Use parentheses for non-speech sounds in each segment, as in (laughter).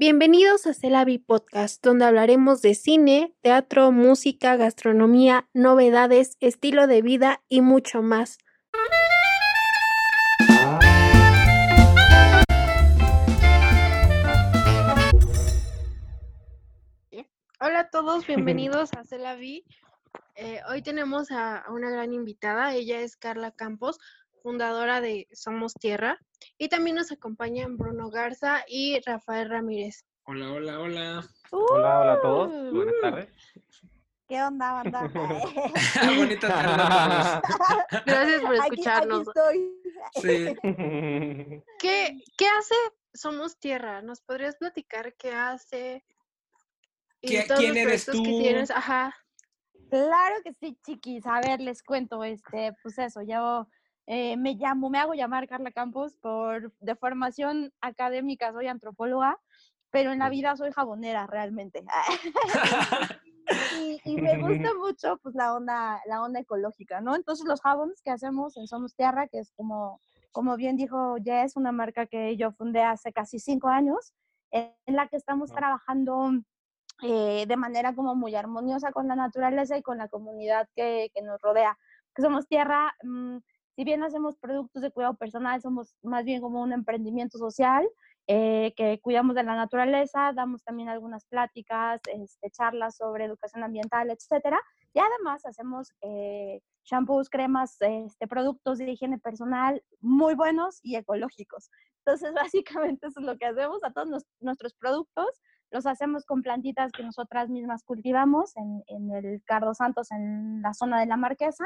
Bienvenidos a Celavi Podcast, donde hablaremos de cine, teatro, música, gastronomía, novedades, estilo de vida y mucho más. Hola a todos, (laughs) bienvenidos a Celavi. Eh, hoy tenemos a, a una gran invitada, ella es Carla Campos, fundadora de Somos Tierra. Y también nos acompañan Bruno Garza y Rafael Ramírez. Hola, hola, hola. Hola, hola a todos. Buenas Uh. tardes. ¿Qué onda, banda? (laughs) (laughs) Bonita tarde. (laughs) Gracias por Aquí- aquí escucharnos. estoy. Sí. ¿Qué, ¿Qué hace Somos Tierra? ¿Nos podrías platicar qué hace? Y ¿Qui- todos quién los eres proyectos que tú? tienes. Ajá. Claro que sí, chiquis. A ver, les cuento, este, pues eso, yo eh, me llamo, me hago llamar Carla Campos por de formación académica, soy antropóloga, pero en la vida soy jabonera realmente. (laughs) y, y me gusta (laughs) mucho pues la onda, la onda ecológica, ¿no? Entonces los jabones que hacemos en Somos Tierra, que es como, como bien dijo Jess, una marca que yo fundé hace casi cinco años, en la que estamos trabajando eh, de manera como muy armoniosa con la naturaleza y con la comunidad que, que nos rodea. Que somos tierra, mm, si bien hacemos productos de cuidado personal, somos más bien como un emprendimiento social eh, que cuidamos de la naturaleza, damos también algunas pláticas, este, charlas sobre educación ambiental, etcétera. Y además hacemos eh, shampoos, cremas, este, productos de higiene personal muy buenos y ecológicos. Entonces, (laughs) básicamente eso es lo que hacemos a todos nos- nuestros productos los hacemos con plantitas que nosotras mismas cultivamos en, en el Cardo Santos, en la zona de la Marquesa.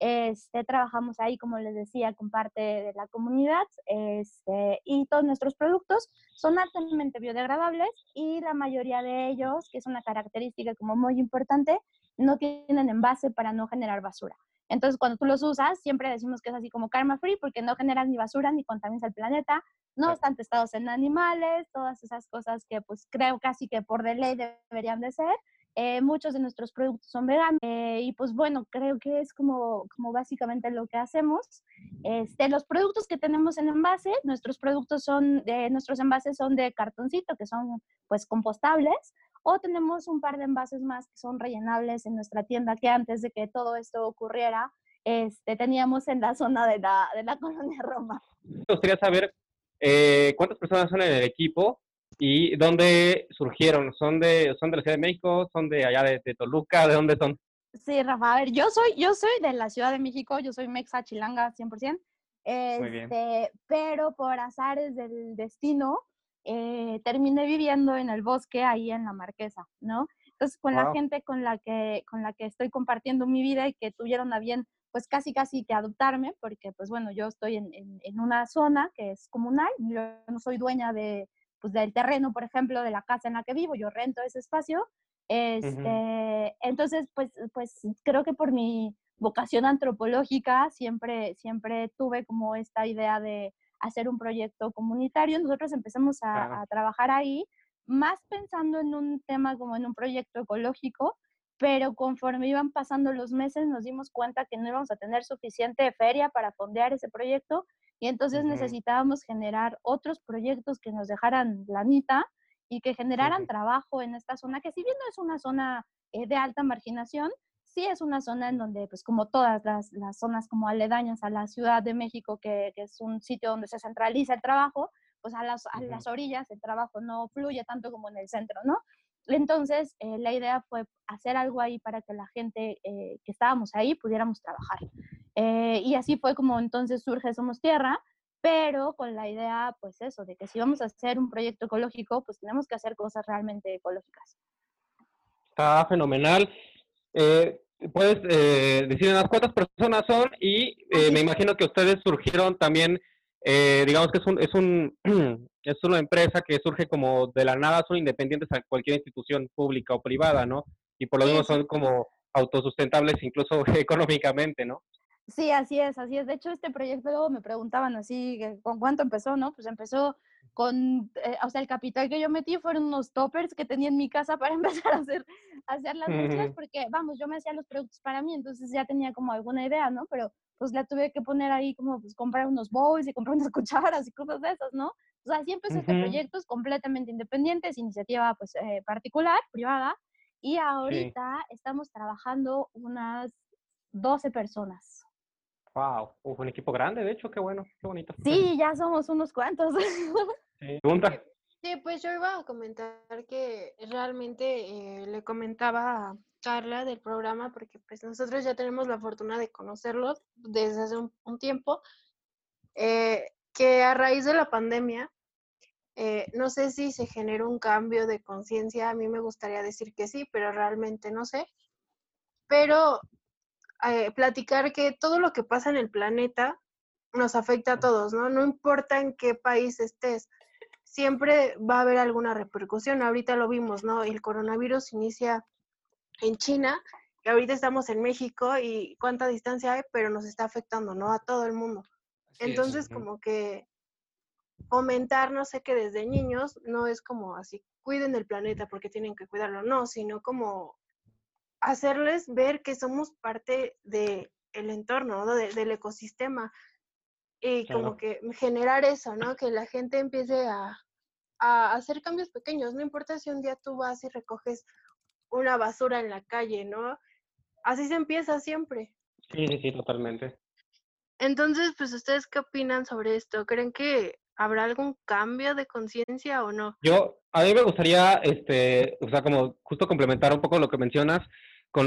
Este, trabajamos ahí, como les decía, con parte de la comunidad este, y todos nuestros productos son altamente biodegradables y la mayoría de ellos, que es una característica como muy importante, no tienen envase para no generar basura. Entonces, cuando tú los usas, siempre decimos que es así como karma free porque no generan ni basura ni contaminas el planeta, no están testados en animales, todas esas cosas que pues creo casi que por de ley deberían de ser. Eh, muchos de nuestros productos son veganos eh, y pues bueno, creo que es como, como básicamente lo que hacemos. Este, los productos que tenemos en envase, nuestros productos son de, nuestros envases son de cartoncito, que son pues compostables, o tenemos un par de envases más que son rellenables en nuestra tienda que antes de que todo esto ocurriera, este, teníamos en la zona de la, de la (laughs) colonia Roma. Me gustaría saber eh, cuántas personas son en el equipo y dónde surgieron. ¿Son de, son de la Ciudad de México? ¿Son de allá de, de Toluca? ¿De dónde son? Sí, Rafa, a ver, yo soy, yo soy de la Ciudad de México, yo soy mexa chilanga 100%, Muy bien. este, pero por azares del destino eh, terminé viviendo en el bosque ahí en la Marquesa, ¿no? Entonces, con la Guau. gente con la, que, con la que estoy compartiendo mi vida y que tuvieron a bien, pues casi casi que adoptarme, porque pues bueno, yo estoy en, en- en una zona que es comunal, yo no soy dueña de, pues, del terreno, por ejemplo, de la casa en la que vivo, yo rento ese espacio, este, entonces, pues, pues creo que por mi vocación antropológica siempre, siempre tuve como esta idea de hacer un proyecto comunitario. Nosotros empezamos a, Claro. a trabajar ahí, más pensando en un tema como en un proyecto ecológico, pero conforme iban pasando los meses nos dimos cuenta que no íbamos a tener suficiente feria para fondear ese proyecto y entonces necesitábamos generar otros proyectos que nos dejaran lanita y que generaran trabajo en esta zona, que si bien no es una zona eh, de alta marginación, sí es una zona en donde, pues como todas las, las zonas como aledañas a la Ciudad de México, que, que es un sitio donde se centraliza el trabajo, pues a las, a las orillas el trabajo no fluye tanto como en el centro, ¿no? Entonces, eh, la idea fue hacer algo ahí para que la gente eh, que estábamos ahí pudiéramos trabajar. Eh, y así fue como entonces surge Somos Tierra, pero con la idea, pues eso, de que si vamos a hacer un proyecto ecológico, pues tenemos que hacer cosas realmente ecológicas. Está fenomenal. Eh, ¿Puedes eh, decirnos cuántas personas son? Y eh, me imagino que ustedes surgieron también, eh, digamos que es, un, es, un, (clears throat) es una empresa que surge como de la nada, son independientes a cualquier institución pública o privada, ¿no? Y por lo mismo son como autosustentables incluso (laughs) económicamente, ¿no? Sí, así es, así es. De hecho, este proyecto luego me preguntaban así, ¿con cuánto empezó, no? Pues empezó con, eh, o sea, el capital que yo metí fueron unos toppers que tenía en mi casa para (laughs) empezar a hacer, a hacer las mezclas, porque, vamos, yo me hacía los productos para mí, entonces ya tenía como alguna idea, ¿no? Pero pues le tuve que poner ahí como pues, comprar unos bowls y comprar unas (laughs) cucharas y cosas de esas, ¿no? O sea, siempre este proyecto es completamente independiente, es iniciativa pues eh, particular, privada, y ahorita estamos trabajando unas 12 personas. Wow, un equipo grande, de hecho, qué bueno, qué bonito. Sí, ya somos unos cuantos. (laughs) Pregunta. Sí, pues yo iba a comentar que realmente eh, le comentaba Carla del programa, porque pues nosotros ya tenemos la fortuna de conocerlos desde hace un, tiempo, eh, que a raíz de la pandemia, eh, no sé si se generó un cambio de conciencia, a mí me gustaría decir que sí, pero realmente no sé. Pero platicar que todo lo que pasa en el planeta nos afecta a todos, ¿no? No importa en qué país estés siempre va a haber alguna repercusión. Ahorita lo vimos, ¿no? El coronavirus inicia en China y ahorita estamos en México y cuánta distancia hay, pero nos está afectando, ¿no? A todo el mundo. Entonces, como que comentar, no sé, que desde niños no es como así, cuiden el planeta porque tienen que cuidarlo, no, sino como hacerles ver que somos parte del el entorno, ¿no? del ecosistema y como que generar eso, ¿no? Que la gente empiece a, a, hacer cambios pequeños. No importa si un día tú vas y recoges una basura en la calle, ¿no? Así se empieza siempre. Sí, sí, sí, totalmente. Entonces, pues, ¿ustedes qué opinan sobre esto? ¿Creen que habrá algún cambio de conciencia o no? Yo, a mí me gustaría, este, o sea, como justo complementar un poco lo que mencionas,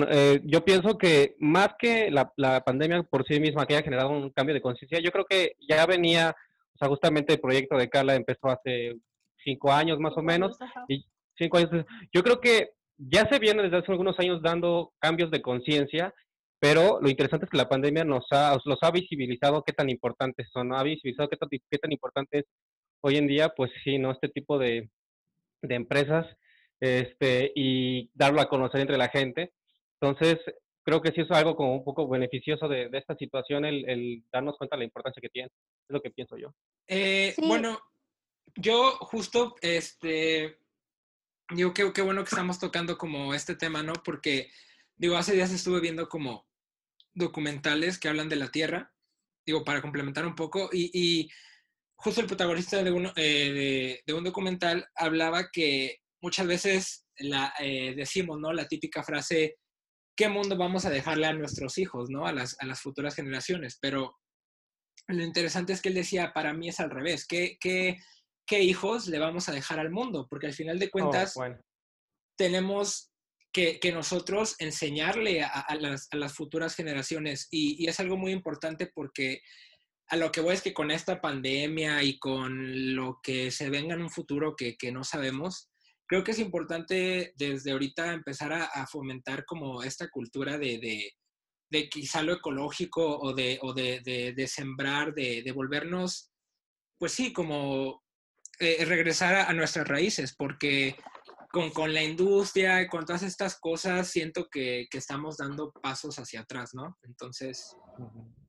eh, yo pienso que más que la, pandemia por sí misma que haya generado un cambio de conciencia, yo creo que ya venía, o sea, justamente el proyecto de Carla empezó hace cinco años más o menos, y cinco años, yo creo que ya se viene desde hace algunos años dando cambios de conciencia, pero lo interesante es que la pandemia nos ha, los ha visibilizado qué tan importantes son, ha visibilizado qué tan, qué tan importante es hoy en día, pues sí, ¿no? Este tipo de, de empresas este, y darlo a conocer entre la gente. Entonces, creo que sí es algo como un poco beneficioso de, esta situación, el, darnos cuenta de la importancia que tiene. Es lo que pienso yo. Eh, bueno, yo justo, este, digo, qué, qué bueno que estamos tocando como este tema, ¿no? Porque, digo, hace días estuve viendo como documentales que hablan de la Tierra, digo, para complementar un poco, y, justo el protagonista de, uno, eh, de, un documental hablaba que muchas veces la, eh, decimos, ¿no? La típica frase, ¿qué mundo vamos a dejarle a nuestros hijos, ¿no? A las, a las futuras generaciones, pero lo interesante es que él decía, para mí es al revés, ¿qué, qué, qué hijos le vamos a dejar al mundo? Porque al final de oh, cuentas tenemos que, nosotros enseñarle a, las, futuras generaciones y, es algo muy importante porque a lo que voy es que con esta pandemia y con lo que se venga en un futuro que, no sabemos, creo que es importante desde ahorita empezar a, fomentar como esta cultura de, de, quizá lo ecológico o de, o de, sembrar, de, volvernos, pues sí, como eh, regresar a, nuestras raíces, porque con, con, la industria y con todas estas cosas siento que, que, estamos dando pasos hacia atrás, ¿no? Entonces,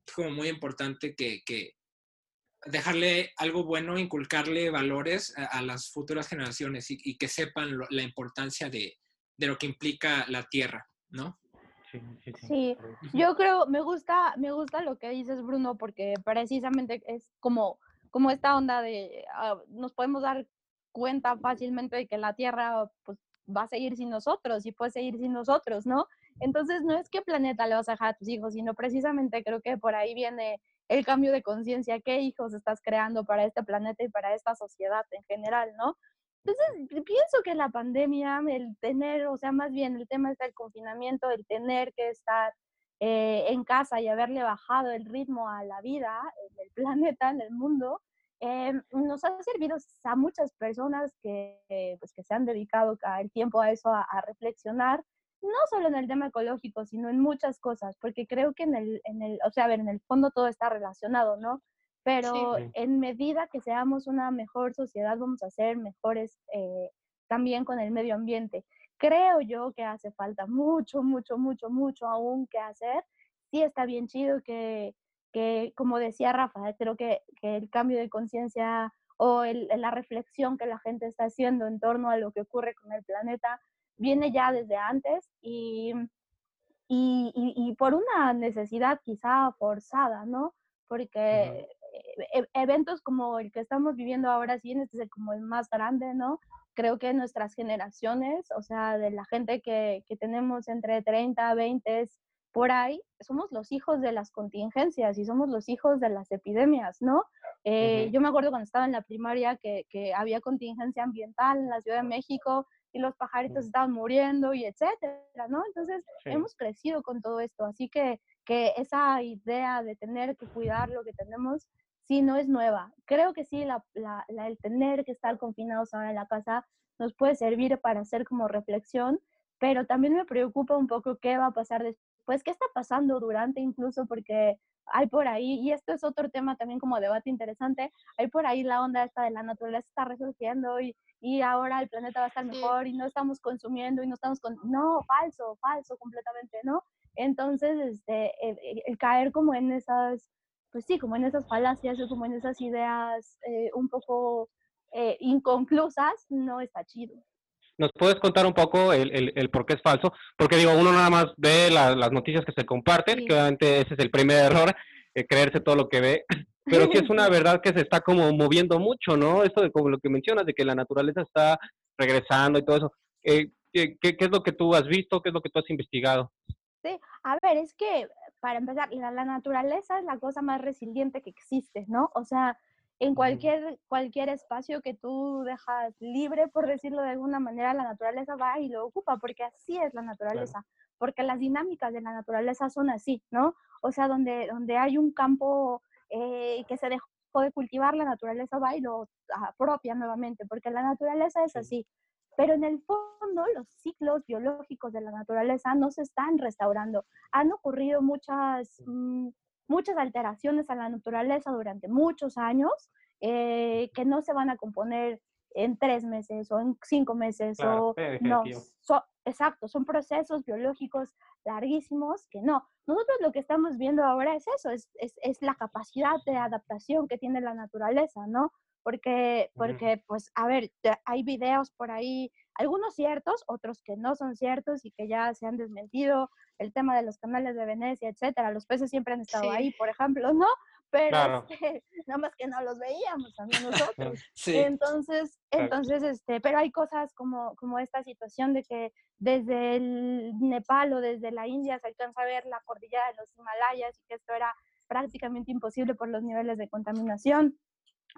es como muy importante que, que dejarle algo bueno, inculcarle valores a, las futuras generaciones y, que sepan la importancia de, de, lo que implica la tierra, ¿no? Sí, sí, sí, yo creo, me gusta, me gusta lo que dices, Bruno, porque precisamente es como como esta onda de ah, nos podemos dar cuenta fácilmente de que la Tierra pues, va a seguir sin nosotros y puede seguir sin nosotros, ¿no? Entonces, no es qué planeta le vas a dejar a tus hijos, sino precisamente creo que por ahí viene el cambio de conciencia, qué hijos estás creando para este planeta y para esta sociedad en general, ¿no? Entonces, pienso que la pandemia, el tener, o sea, más bien el tema es el confinamiento, el tener que estar eh, en casa y haberle bajado el ritmo a la vida en el (laughs) planeta, en el mundo, eh, nos ha servido a muchas personas que, pues, que se han dedicado el tiempo a eso, a, reflexionar, no solo en el tema ecológico, sino en muchas cosas, porque creo que en el, en el o sea, a ver, en el fondo todo está relacionado, ¿no? Pero en medida que seamos una mejor sociedad, vamos a ser mejores eh, también con el medio ambiente creo yo que hace falta mucho, mucho, mucho, mucho aún que hacer. Sí está bien chido que, que como decía Rafa, creo que, que el cambio de conciencia o el, la reflexión que la gente está haciendo en torno a lo que ocurre con el planeta viene ya desde antes y, y, y, por una necesidad quizá forzada, ¿no? Porque e, eventos como el que estamos viviendo ahora, sí, este es como el más grande, ¿no? Creo que nuestras generaciones, o sea, de la gente que, que tenemos entre 30, 20, por ahí, somos los hijos de las contingencias y somos los hijos de las epidemias, ¿no? Eh, yo me acuerdo cuando estaba en la primaria que, que, había contingencia ambiental en la Ciudad de México y los pajaritos estaban muriendo y etcétera, ¿no? Entonces, hemos crecido con todo esto, así que, que esa idea de tener que cuidar lo que tenemos sí no es nueva. Creo que sí, la, la, el tener que estar confinados ahora en la casa nos puede servir para hacer como reflexión, pero también me preocupa un poco qué va a pasar después, qué está pasando durante incluso, porque hay por ahí, y esto es otro tema también como debate interesante, hay por ahí la onda esta de la naturaleza está resurgiendo y, y ahora el planeta va a estar mejor y no estamos consumiendo y no estamos con... No, falso, falso completamente, ¿no? Entonces, este, el caer como en esas pues sí, como en esas falacias o como en esas ideas eh, un poco eh, inconclusas, no está chido. ¿Nos puedes contar un poco el, el, el, por qué es falso? Porque digo, uno nada más ve las noticias que se comparten, que obviamente ese es el primer error, eh, creerse todo lo que ve, (laughs) pero sí es una verdad que se está como moviendo mucho, ¿no? Esto de como lo que mencionas, de que la naturaleza está regresando y todo eso. ¿qué, qué, ¿Qué es lo que tú has visto? ¿Qué es lo que tú has investigado? Sí, a ver, es que para empezar, la, naturaleza es la cosa más resiliente que existe, ¿no? O sea, en cualquier, cualquier espacio que tú dejas libre, por decirlo de alguna manera, la naturaleza va y lo ocupa, porque así es la naturaleza, porque las dinámicas de la naturaleza son así, ¿no? O sea, donde, donde hay un campo eh, que se dejó de cultivar, la naturaleza va y lo apropia nuevamente, porque la naturaleza es así. Pero en el fondo los ciclos biológicos de la naturaleza no se están restaurando. Han ocurrido muchas, mm, muchas alteraciones a la naturaleza durante muchos años eh, que no se van a componer en tres meses o en cinco meses o no. exacto, son procesos biológicos larguísimos que no. Nosotros lo que estamos viendo ahora es eso, es, es, es la capacidad de adaptación que tiene la naturaleza, ¿no? Porque, porque pues, a ver, hay videos por ahí, algunos ciertos, otros que no son ciertos y que ya se han desmentido, el tema de los canales de Venecia, etcétera, los peces siempre han estado ahí, por ejemplo, ¿no? Pero (laughs) este, nada más que no los veíamos también (laughs) nosotros. Entonces, entonces, este, pero hay cosas como, como esta situación de que desde el Nepal o desde la India se alcanza a ver la cordillera de los Himalayas y que esto era prácticamente imposible por los niveles de contaminación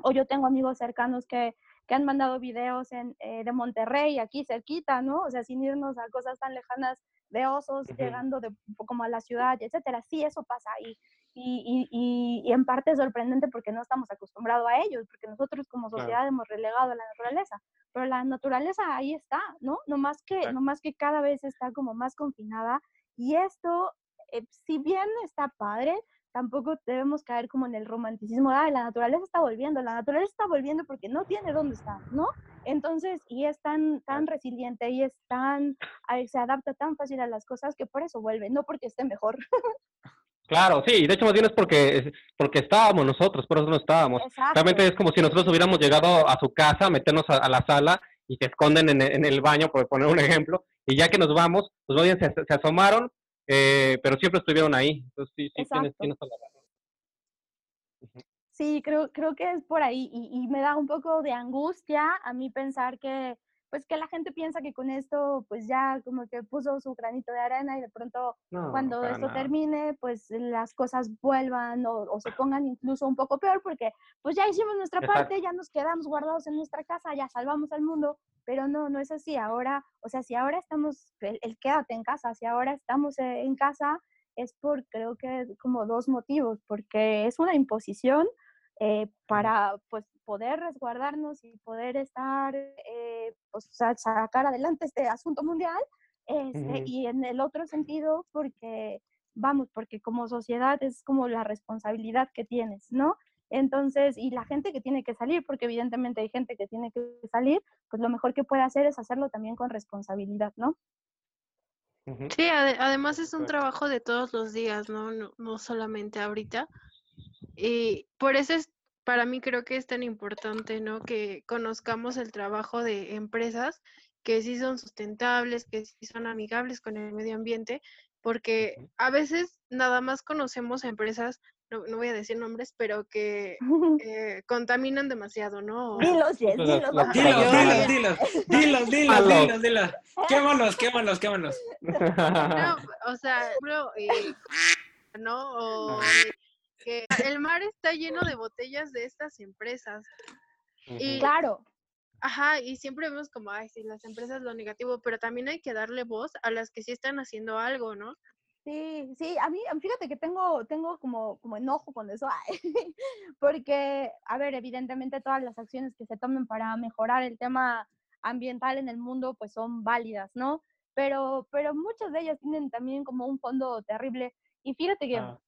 o yo tengo amigos cercanos que, que han mandado videos en, eh, de Monterrey, aquí cerquita, ¿no? O sea, sin irnos a cosas tan lejanas de osos llegando de, como a la ciudad, etcétera. Sí, eso pasa ahí. Y, y, y, en parte es sorprendente porque no estamos acostumbrados a ellos, porque nosotros como sociedad hemos relegado a la naturaleza, pero la naturaleza ahí está, ¿no? No más que, no más que cada vez está como más confinada y esto, eh, si bien está padre, tampoco debemos caer como en el romanticismo, ah, la naturaleza está volviendo, la naturaleza está volviendo porque no tiene dónde estar, ¿no? Entonces, y es tan, tan resiliente y es tan, se adapta tan fácil a las cosas que por eso vuelve, no porque esté mejor. Claro, sí, de hecho más bien es porque, porque estábamos nosotros, por eso no estábamos. Realmente es como si nosotros hubiéramos llegado a su casa, meternos a, la sala y se esconden en, el baño, por poner un ejemplo, y ya que nos vamos, pues bien, se, se asomaron, eh, pero siempre estuvieron ahí. Entonces, sí, sí, tienes, tienes toda la razón. Sí, creo, creo que es por ahí y, y, me da un poco de angustia a mí pensar que, pues que la gente piensa que con esto pues ya como que puso su granito de arena y de pronto cuando esto termine pues las cosas vuelvan o, se pongan incluso un poco peor porque pues ya hicimos nuestra parte, ya nos quedamos guardados en nuestra casa, ya salvamos al mundo, pero no, no es así. Ahora, o sea, si ahora estamos, el, el quédate en casa, si ahora estamos eh, en casa es por creo que como dos motivos, porque es una imposición eh, para pues, poder resguardarnos y poder estar, eh, pues, sacar adelante este asunto mundial. Este, y en el otro sentido, porque, vamos, porque como sociedad es como la responsabilidad que tienes, ¿no? Entonces, y la gente que tiene que salir, porque evidentemente hay gente que tiene que salir, pues lo mejor que puede hacer es hacerlo también con responsabilidad, ¿no? Sí, además es un trabajo de todos los días, ¿no? No, no solamente ahorita. Y por eso es, para mí creo que es tan importante, ¿no? Que conozcamos el trabajo de empresas que sí son sustentables, que sí son amigables con el medio ambiente, porque a veces nada más conocemos a empresas, no, no voy a decir nombres, pero que (laughs) eh, contaminan demasiado, ¿no? Dilos, Las- dilos. Dilos, (laughs) dilos, dilos, dilos, dilos, dilos, dilos. Quémalos, quémalos, quémalos. No, (laughs) o sea, eh, ¿no? O. que el mar está lleno de botellas de estas empresas. Y, Claro, ajá, y siempre vemos como, ay, sí, las empresas lo negativo, pero también hay que darle voz a las que sí están haciendo algo, ¿no? sí, sí, a mí, fíjate que tengo, tengo como, como enojo con eso, ay, (laughs) porque, a ver, evidentemente todas las acciones que se tomen para mejorar el tema ambiental en el mundo, pues son válidas, ¿no? Pero, pero muchas de ellas tienen también como un fondo terrible. Y fíjate que Ah,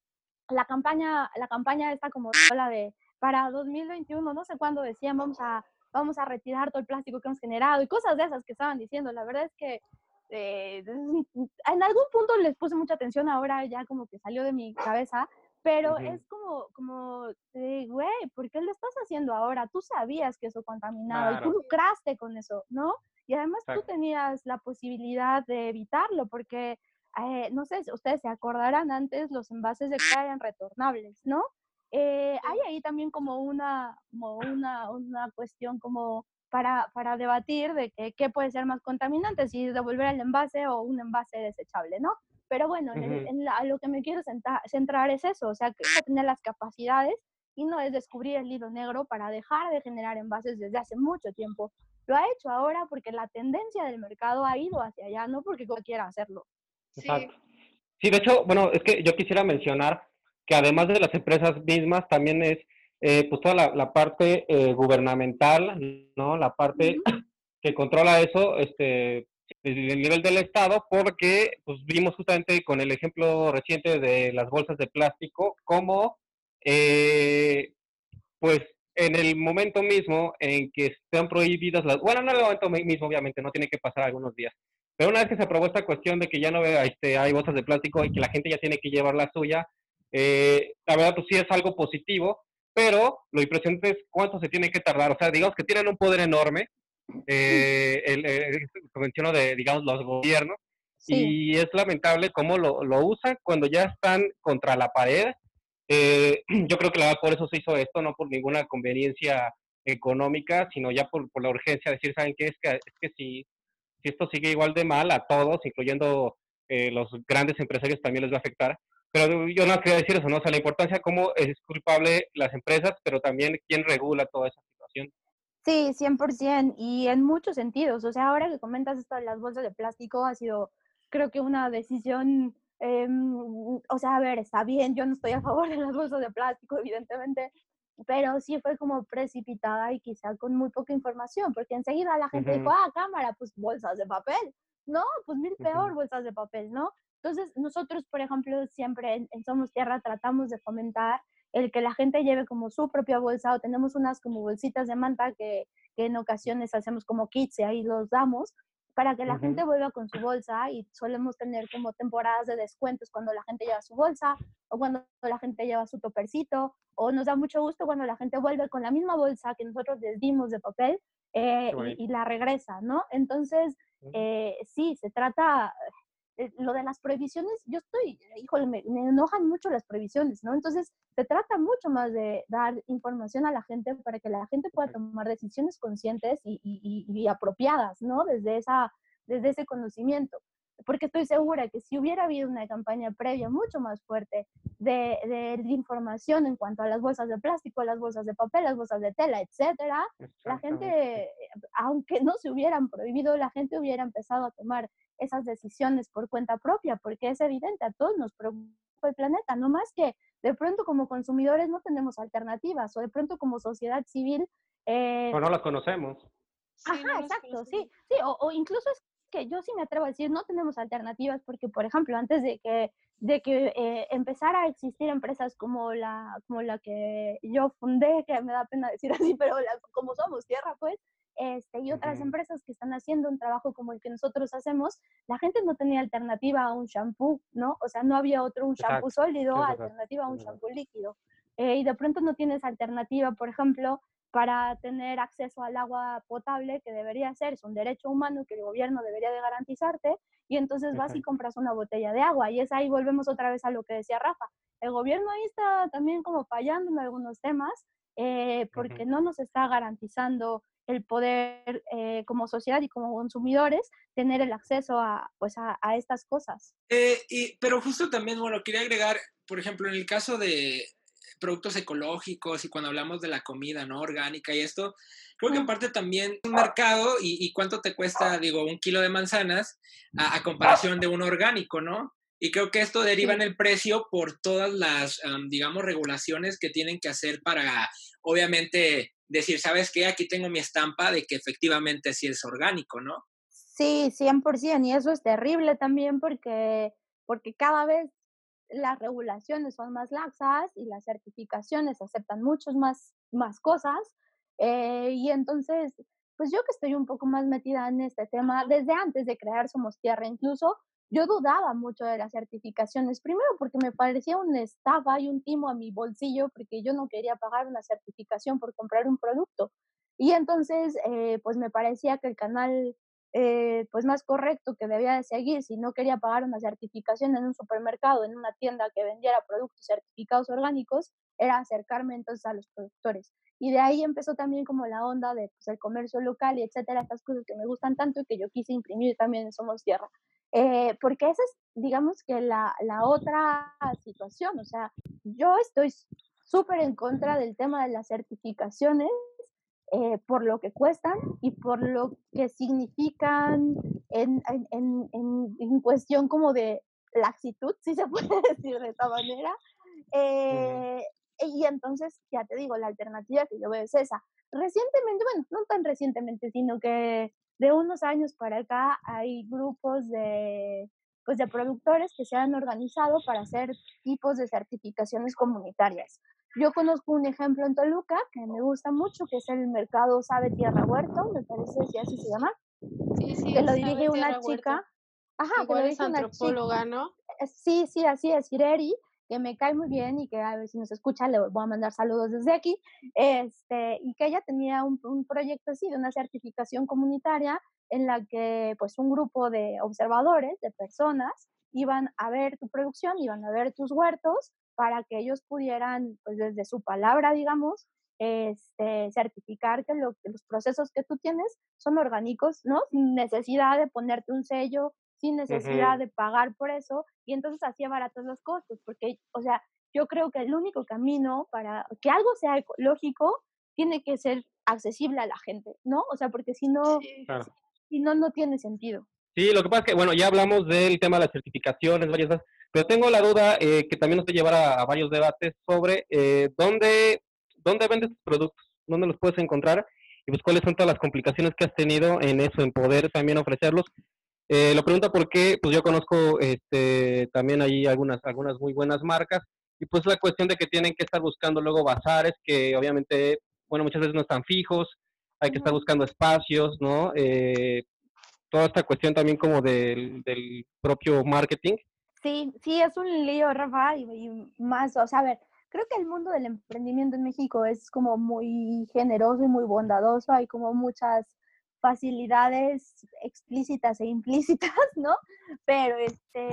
la campaña, la campaña está como la de para 2021, no sé cuándo decían vamos a, vamos a retirar todo el plástico que hemos generado y cosas de esas que estaban diciendo. La verdad es que eh, en algún punto les puse mucha atención, ahora ya como que salió de mi cabeza, pero es como, como, güey, ¿por qué lo estás haciendo ahora? Tú sabías que eso contaminaba y tú Claro. lucraste con eso, ¿no? Y además tú tenías la posibilidad de evitarlo porque eh, no sé si ustedes se acordarán antes los envases de coca eran retornables, ¿no? Eh, hay ahí también como una, como una, una cuestión como para, para debatir de que, qué puede ser más contaminante, si devolver el envase o un envase desechable, ¿no? Pero bueno, en la- a lo que me quiero centrar es eso, o sea, que tener las capacidades y no es descubrir el hilo negro para dejar de generar envases desde hace mucho tiempo. Lo ha hecho ahora porque la tendencia del mercado ha ido hacia allá, no porque quiera hacerlo. Sí, Exacto. Sí, de hecho, bueno, es que yo quisiera mencionar que además de las empresas mismas, también es eh, pues toda la, la parte eh, gubernamental, ¿no? La parte (clears throat) que controla eso, este, desde el nivel del Estado, porque pues vimos justamente con el ejemplo reciente de las bolsas de plástico, cómo eh, pues en el momento mismo en que están prohibidas las, bueno, no en el momento mi- mismo, obviamente, no tiene que pasar algunos días, pero una vez que se aprobó esta cuestión de que ya no este, hay bolsas de plástico y que la gente ya tiene que llevar la suya, eh, la verdad, pues sí es algo positivo, pero lo impresionante es cuánto se tiene que tardar. O sea, digamos que tienen un poder enorme, eh, el, el, menciono de, digamos, los gobiernos, Sí, y es lamentable cómo lo, lo usan cuando ya están contra la pared. Eh, (clears throat) yo creo que la verdad por eso se hizo esto, no por ninguna conveniencia económica, sino ya por, por la urgencia de decir, ¿saben qué? Es que, es que si, si esto sigue igual de mal a todos, incluyendo eh, los grandes empresarios, también les va a afectar. Pero yo no quería decir eso, ¿no? O sea, la importancia cómo es culpable las empresas, pero también quién regula toda esa situación. sí, 100%, y en muchos sentidos. O sea, ahora que comentas esto de las bolsas de plástico, ha sido, creo que una decisión, em, o sea, a ver, está bien, yo no estoy a favor de las bolsas de plástico, evidentemente, pero sí fue como precipitada y quizá con muy poca información, porque enseguida la gente dijo, Ujú. ah, cámara, pues bolsas de papel. No, pues mil peor Ujú. bolsas de papel, ¿no? Entonces, nosotros, por ejemplo, siempre en, en Somos Tierra tratamos de fomentar el que la gente lleve como su propia bolsa o tenemos unas como bolsitas de manta que, que en ocasiones hacemos como kits y ahí los damos para que la gente vuelva con su bolsa y solemos tener como temporadas de descuentos cuando la gente lleva su bolsa o cuando la gente lleva su topercito o nos da mucho gusto cuando la gente vuelve con la misma bolsa que nosotros les dimos de papel eh, y, y la regresa, ¿no? Entonces, eh, sí, se trata, lo de las prohibiciones, yo estoy, híjole, me, me enojan mucho las prohibiciones, ¿no? Entonces, se trata mucho más de dar información a la gente para que la gente pueda tomar decisiones conscientes y, y- y- y apropiadas, ¿no? Desde, esa, desde ese conocimiento. Porque estoy segura que si hubiera habido una campaña previa mucho más fuerte de, de información en cuanto a las bolsas de plástico, las bolsas de papel, las bolsas de tela, etcétera, la gente, aunque no se hubieran prohibido, la gente hubiera empezado a tomar esas decisiones por cuenta propia, porque es evidente, a todos nos preocupa el planeta, no más que de pronto como consumidores no tenemos alternativas, o de pronto como sociedad civil... eh, O no las conocemos. sí, no Ajá, exacto, sí, sí, o, o incluso es que yo sí me atrevo a decir, no tenemos alternativas porque, por ejemplo, antes de que, de que eh, empezara a existir empresas como la, como la que yo fundé, que me da pena decir (laughs) así, pero la- como somos tierra, pues, este, y otras empresas que están haciendo un trabajo como el que nosotros hacemos, la gente no tenía alternativa a un shampoo, ¿no? O sea, no había otro, un shampoo Exacto, sólido, alternativa a un shampoo líquido. Eh, y de pronto no tienes alternativa, por ejemplo, para tener acceso al agua potable, que debería ser, es un derecho humano que el gobierno debería de garantizarte, y entonces vas y compras una botella de agua. Y es ahí, volvemos otra vez a lo que decía Rafa. El gobierno ahí está también como fallando en algunos temas, eh, porque no nos está garantizando el poder eh, como sociedad y como consumidores tener el acceso a, pues a, estas cosas. Eh, y, pero justo también, bueno, quería agregar, por ejemplo, en el caso de productos ecológicos y cuando hablamos de la comida no orgánica y esto, creo que aparte también un mercado y, cuánto te cuesta, digo, un kilo de manzanas a, comparación de un orgánico, ¿no? Y creo que esto deriva en el precio por todas las, digamos, regulaciones que tienen que hacer para, obviamente, decir, ¿sabes qué? Aquí tengo mi estampa de que efectivamente sí es orgánico, ¿no? Sí, 100%. Y eso es terrible también porque, porque cada vez las regulaciones son más laxas y las certificaciones aceptan muchas más, más cosas. Eh, y entonces, pues yo que estoy un poco más metida en este tema, desde antes de crear Somos Tierra incluso, yo dudaba mucho de las certificaciones, primero porque me parecía una estafa y un timo a mi bolsillo, porque yo no quería pagar una certificación por comprar un producto. Y entonces, eh, pues me parecía que el canal eh, pues más correcto que debía de seguir si no quería pagar una certificación en un supermercado, en una tienda que vendiera productos certificados orgánicos, era acercarme entonces a los productores. Y de ahí empezó también como la onda de pues, el comercio local y etcétera, estas cosas que me gustan tanto y que yo quise imprimir también en Somos Tierra. Eh, porque esa es, digamos que la, la otra situación, o sea, yo estoy súper en contra del tema de las certificaciones eh, por lo que cuestan y por lo que significan en, en, en, en, cuestión como de laxitud, si se (laughs) puede decir de esta manera. Eh, y entonces, ya te digo, la alternativa que yo veo es esa. Recientemente, bueno, no tan recientemente, sino que de unos años para acá hay grupos de, pues de productores que se han organizado para hacer tipos de certificaciones comunitarias. Yo conozco un ejemplo en Toluca que me gusta mucho, que es el mercado Sabe Tierra Huerto, me parece que así se llama. Sí, sí, que lo dirige una chica. Ajá, que lo dirige una chica. ¿no? Eh, sí, sí, así es, Ireri que me cae muy bien y que a ver si nos escucha, le voy a mandar saludos desde aquí, este, y que ella tenía un, un, proyecto así de una certificación comunitaria en la que pues un grupo de observadores, de personas, iban a ver tu producción, iban a ver tus huertos para que ellos pudieran, pues desde su palabra, digamos, este, certificar que, lo, que los procesos que tú tienes son orgánicos, ¿no? Sin necesidad de ponerte un sello sin necesidad de pagar por eso y entonces hacía baratos los costos, porque, o sea, yo creo que el único camino para que algo sea ecológico tiene que ser accesible a la gente, ¿no? O sea, porque si no, si no, no tiene sentido. Sí, lo que pasa es que, bueno, ya hablamos del tema de las certificaciones, varias cosas, pero tengo la duda eh, que también nos puede llevar a, varios debates sobre eh, dónde, dónde vendes tus productos, dónde los puedes encontrar y pues cuáles son todas las complicaciones que has tenido en eso, en poder también ofrecerlos eh, lo pregunta porque pues yo conozco este, también hay algunas, algunas muy buenas marcas. Y pues la cuestión de que tienen que estar buscando luego bazares que obviamente, bueno, muchas veces no están fijos, hay que estar buscando espacios, ¿no? Eh, toda esta cuestión también como del, del propio marketing. Sí, sí, es un lío, Rafa, y, más, o sea, a ver, creo que el mundo del emprendimiento en México es como muy generoso y muy bondadoso, hay como muchas facilidades explícitas e implícitas, (laughs) ¿no? Pero este,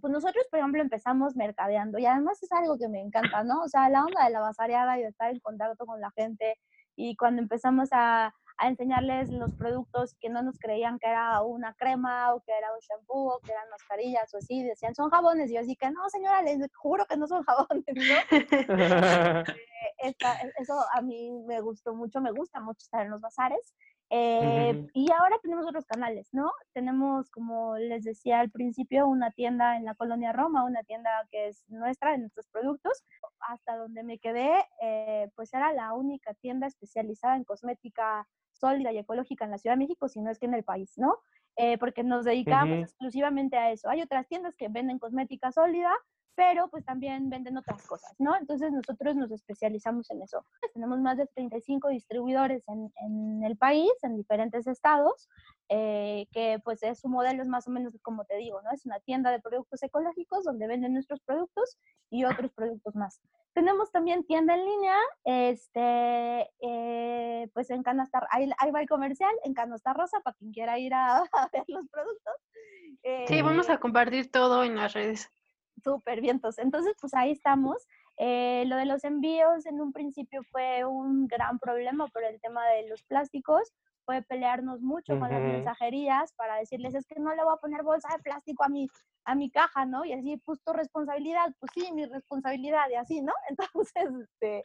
pues nosotros, por ejemplo, empezamos mercadeando y además es algo que me encanta, ¿no? O sea, la onda de la basareada y de estar en contacto con la gente y cuando empezamos a, a enseñarles los productos que no nos creían que era una crema o que era un shampoo o que eran mascarillas o así, decían son jabones y yo así que no señora, les juro que no son jabones, ¿no? (laughs) Eh, eso a mí me gustó mucho, me gusta mucho estar en los bazares eh, y ahora tenemos otros canales, ¿no? Tenemos, como les decía al principio, una tienda en la colonia Roma, una tienda que es nuestra, de nuestros productos. Hasta donde me quedé, eh, pues era la única tienda especializada en cosmética sólida y ecológica en la Ciudad de México, si no es que en el país, ¿no? Eh, porque nos dedicamos exclusivamente a eso. Hay otras tiendas que venden cosmética sólida, pero pues también venden otras cosas, ¿no? Entonces nosotros nos especializamos en eso. Tenemos más de 35 distribuidores en, en el país, en diferentes estados, eh, que pues es su modelo es más o menos como te digo, ¿no? Es una tienda de productos ecológicos donde venden nuestros productos y otros productos más. Tenemos también tienda en línea, este, eh, pues en Canasta, ahí, ahí, va el comercial, en Canasta Rosa, para quien quiera ir a, (laughs) a ver los productos. sí, vamos a compartir todo en las redes. Súper vientos. Entonces, pues ahí estamos. Eh, lo de los envíos en un principio fue un gran problema por el tema de los plásticos. Fue pelearnos mucho con las mensajerías para decirles, es que no le voy a poner bolsa de plástico a mi, a mi caja, ¿no? Y así, pues tu responsabilidad, pues sí, mi responsabilidad, y así, ¿no? (laughs) Entonces, este,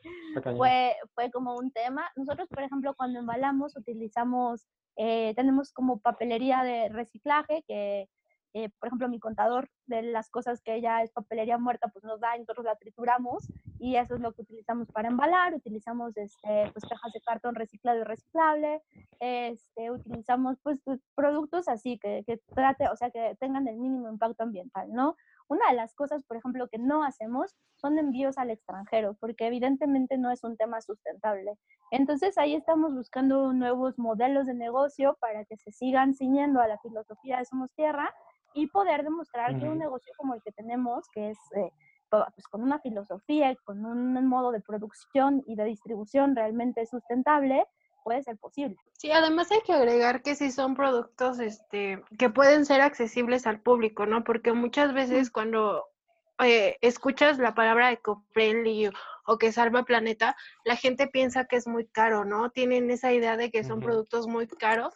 fue, fue como un tema. Nosotros, por ejemplo, cuando embalamos, utilizamos, eh, tenemos como papelería de reciclaje que eh, por ejemplo, mi contador de las cosas que ya es papelería muerta, pues nos da, nosotros la trituramos y eso es lo que utilizamos para embalar, utilizamos este, pues cajas de cartón reciclado y reciclable, este, utilizamos pues, pues productos así que, que trate, o sea, que tengan el mínimo impacto ambiental, ¿no? Una de las cosas, por ejemplo, que no hacemos son envíos al extranjero, porque evidentemente no es un tema sustentable. Entonces ahí estamos buscando nuevos modelos de negocio para que se sigan ciñendo a la filosofía de Somos Tierra y poder demostrar que un negocio como el que tenemos, que es eh, pues, con una filosofía, con un modo de producción y de distribución realmente sustentable, puede ser posible. Sí, además hay que agregar que sí son productos este, que pueden ser accesibles al público, ¿no? Porque muchas veces cuando eh, escuchas la palabra eco-friendly o que salva planeta, la gente piensa que es muy caro, ¿no? Tienen esa idea de que son productos muy caros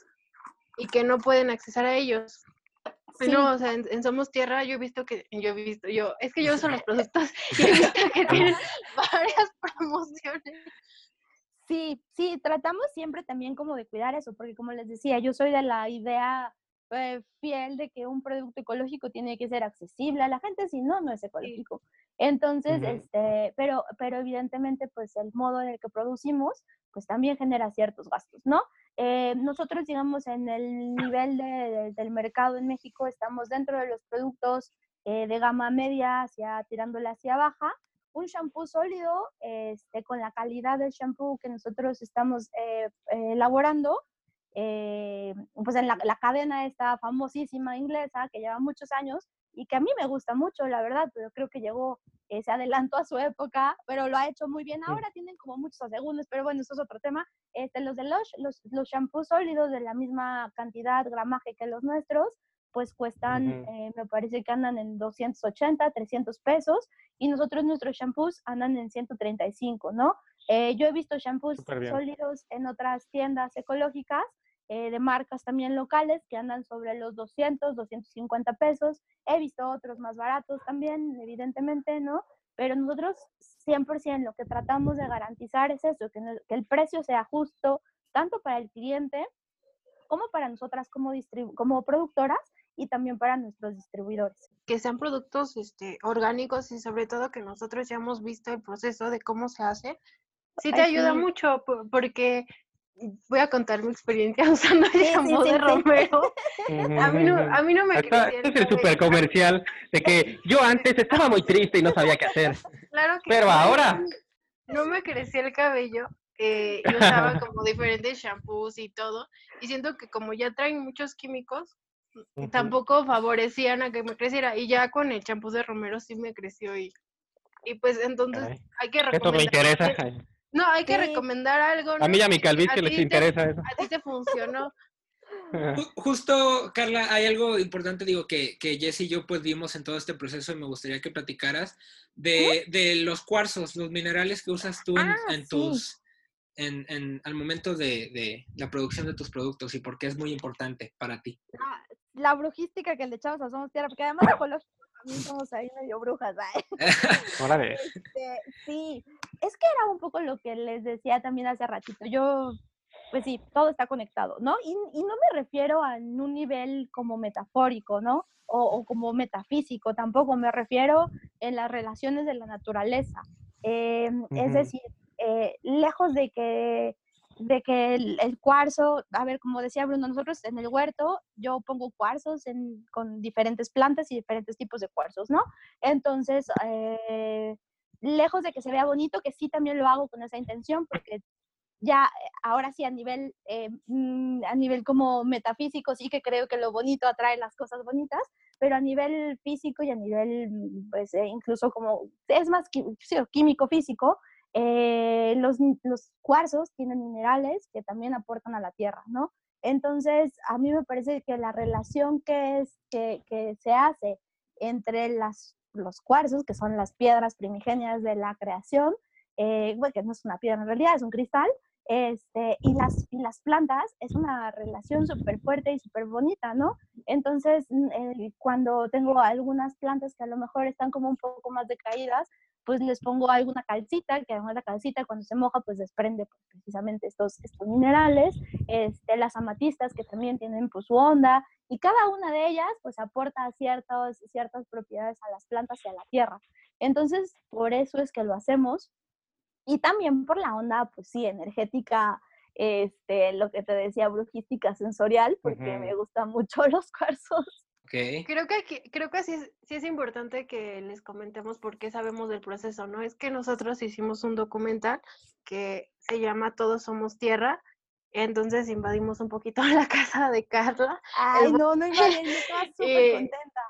y que no pueden acceder a ellos. No, o sea, en, Somos Tierra yo he visto que, yo he visto, yo, es que yo uso los (laughs) productos y he visto que tienen (laughs) varias promociones. Sí, sí, tratamos siempre también como de cuidar eso, porque como les decía, yo soy de la idea eh, fiel de que un producto ecológico tiene que ser accesible a la gente, si no, no es ecológico. Entonces, este, pero, pero evidentemente, pues el modo en el que producimos, pues también genera ciertos gastos, ¿no? Eh, nosotros, digamos, en el nivel del mercado en México, estamos dentro de los productos eh, de gama media hacia tirándole hacia baja. Un shampoo sólido, este, con la calidad del shampoo que nosotros estamos eh, elaborando, pues en la, la, cadena esta famosísima inglesa que lleva muchos años y que a mí me gusta mucho, la verdad, pero creo que llegó, se adelantó a su época, pero lo ha hecho muy bien. Ahora tienen como muchos segundos, pero bueno, eso es otro tema. Este, los de Lush, los, los shampoos sólidos de la misma cantidad, gramaje que los nuestros, pues cuestan, eh, me parece que andan en 280, 300 pesos, y nosotros nuestros shampoos andan en 135, ¿no? Eh, yo he visto shampoos sólidos en otras tiendas ecológicas, eh, de marcas también locales que andan sobre los 200, 250 pesos. He visto otros más baratos también, evidentemente, ¿no? Pero nosotros 100% lo que tratamos de garantizar es eso, que, que el precio sea justo tanto para el cliente como para nosotras como, como productoras y también para nuestros distribuidores. Que sean productos este, orgánicos y sobre todo que nosotros ya hemos visto el proceso de cómo se hace, sí te ayuda mucho porque voy a contar mi experiencia (laughs) usando el shampoo de Romero. a, mí no, a mí no me crecía Este es el super comercial de que yo antes estaba muy triste y no sabía qué hacer. Claro que Pero ahora... No me crecía el cabello eh, y usaba (laughs) como diferentes shampoos y todo. Y siento que como ya traen muchos químicos, tampoco favorecían a que me creciera. Y ya con el champú de Romero sí me creció y, y pues entonces hay que recomendar. Esto me interesa. No, hay que recomendar algo. A mí y a mi calvicie les interesa eso. A ti te funcionó. Justo, Carla, hay algo importante, digo, que, que Jess y yo pues vimos en todo este proceso y me gustaría que platicaras de, de los cuarzos, los minerales que usas tú en, Ah, en sí. tus, en, en, al momento de, de la producción de tus productos y por qué es muy importante para ti. La, la brujística que le echamos a Somos Tierra, porque además ecológico también somos ahí medio brujas. ¿eh? (laughs) Órale. Este, sí, es que era un poco lo que les decía también hace ratito. Yo, pues sí, todo está conectado, ¿no? Y, y no me refiero a un nivel como metafórico, ¿no? O, o como metafísico, tampoco me refiero en las relaciones de la naturaleza. Eh, Es decir, eh, lejos de que de que el, cuarzo, a ver, como decía Bruno, nosotros en el huerto yo pongo cuarzos con diferentes plantas y diferentes tipos de cuarzos, ¿no? Entonces, eh, lejos de que se vea bonito, que sí también lo hago con esa intención, porque ya eh, ahora sí a nivel, eh, mm, a nivel como metafísico sí que creo que lo bonito atrae las cosas bonitas, pero a nivel físico y a nivel, mm, pues incluso como, es más químico físico, eh, los, los cuarzos tienen minerales que también aportan a la tierra, ¿no? Entonces, a mí me parece que la relación que, es, que, que se hace entre las, los cuarzos, que son las piedras primigenias de la creación, eh, bueno, que no es una piedra en realidad, es un cristal, este, y, las, y las plantas es una relación súper fuerte y súper bonita, ¿no? Entonces, mm, cuando tengo algunas plantas que a lo mejor están como un poco más decaídas, pues les pongo alguna calcita, que además la calcita cuando se moja pues desprende pues, precisamente estos, estos minerales, este, las amatistas que también tienen pues su onda y cada una de ellas pues aporta ciertas, ciertas propiedades a las plantas y a la tierra. Entonces, por eso es que lo hacemos y también por la onda pues sí, energética, este, lo que te decía, brujística sensorial, porque me gustan mucho (laughs) los cuarzos. Creo que creo que sí, sí es importante que les comentemos por qué sabemos del proceso, ¿no? Es que nosotros hicimos un documental que se llama Todos somos tierra, entonces invadimos un poquito (laughs) la casa de Carla. Ay, no, no invadí, estaba (laughs) súper contenta.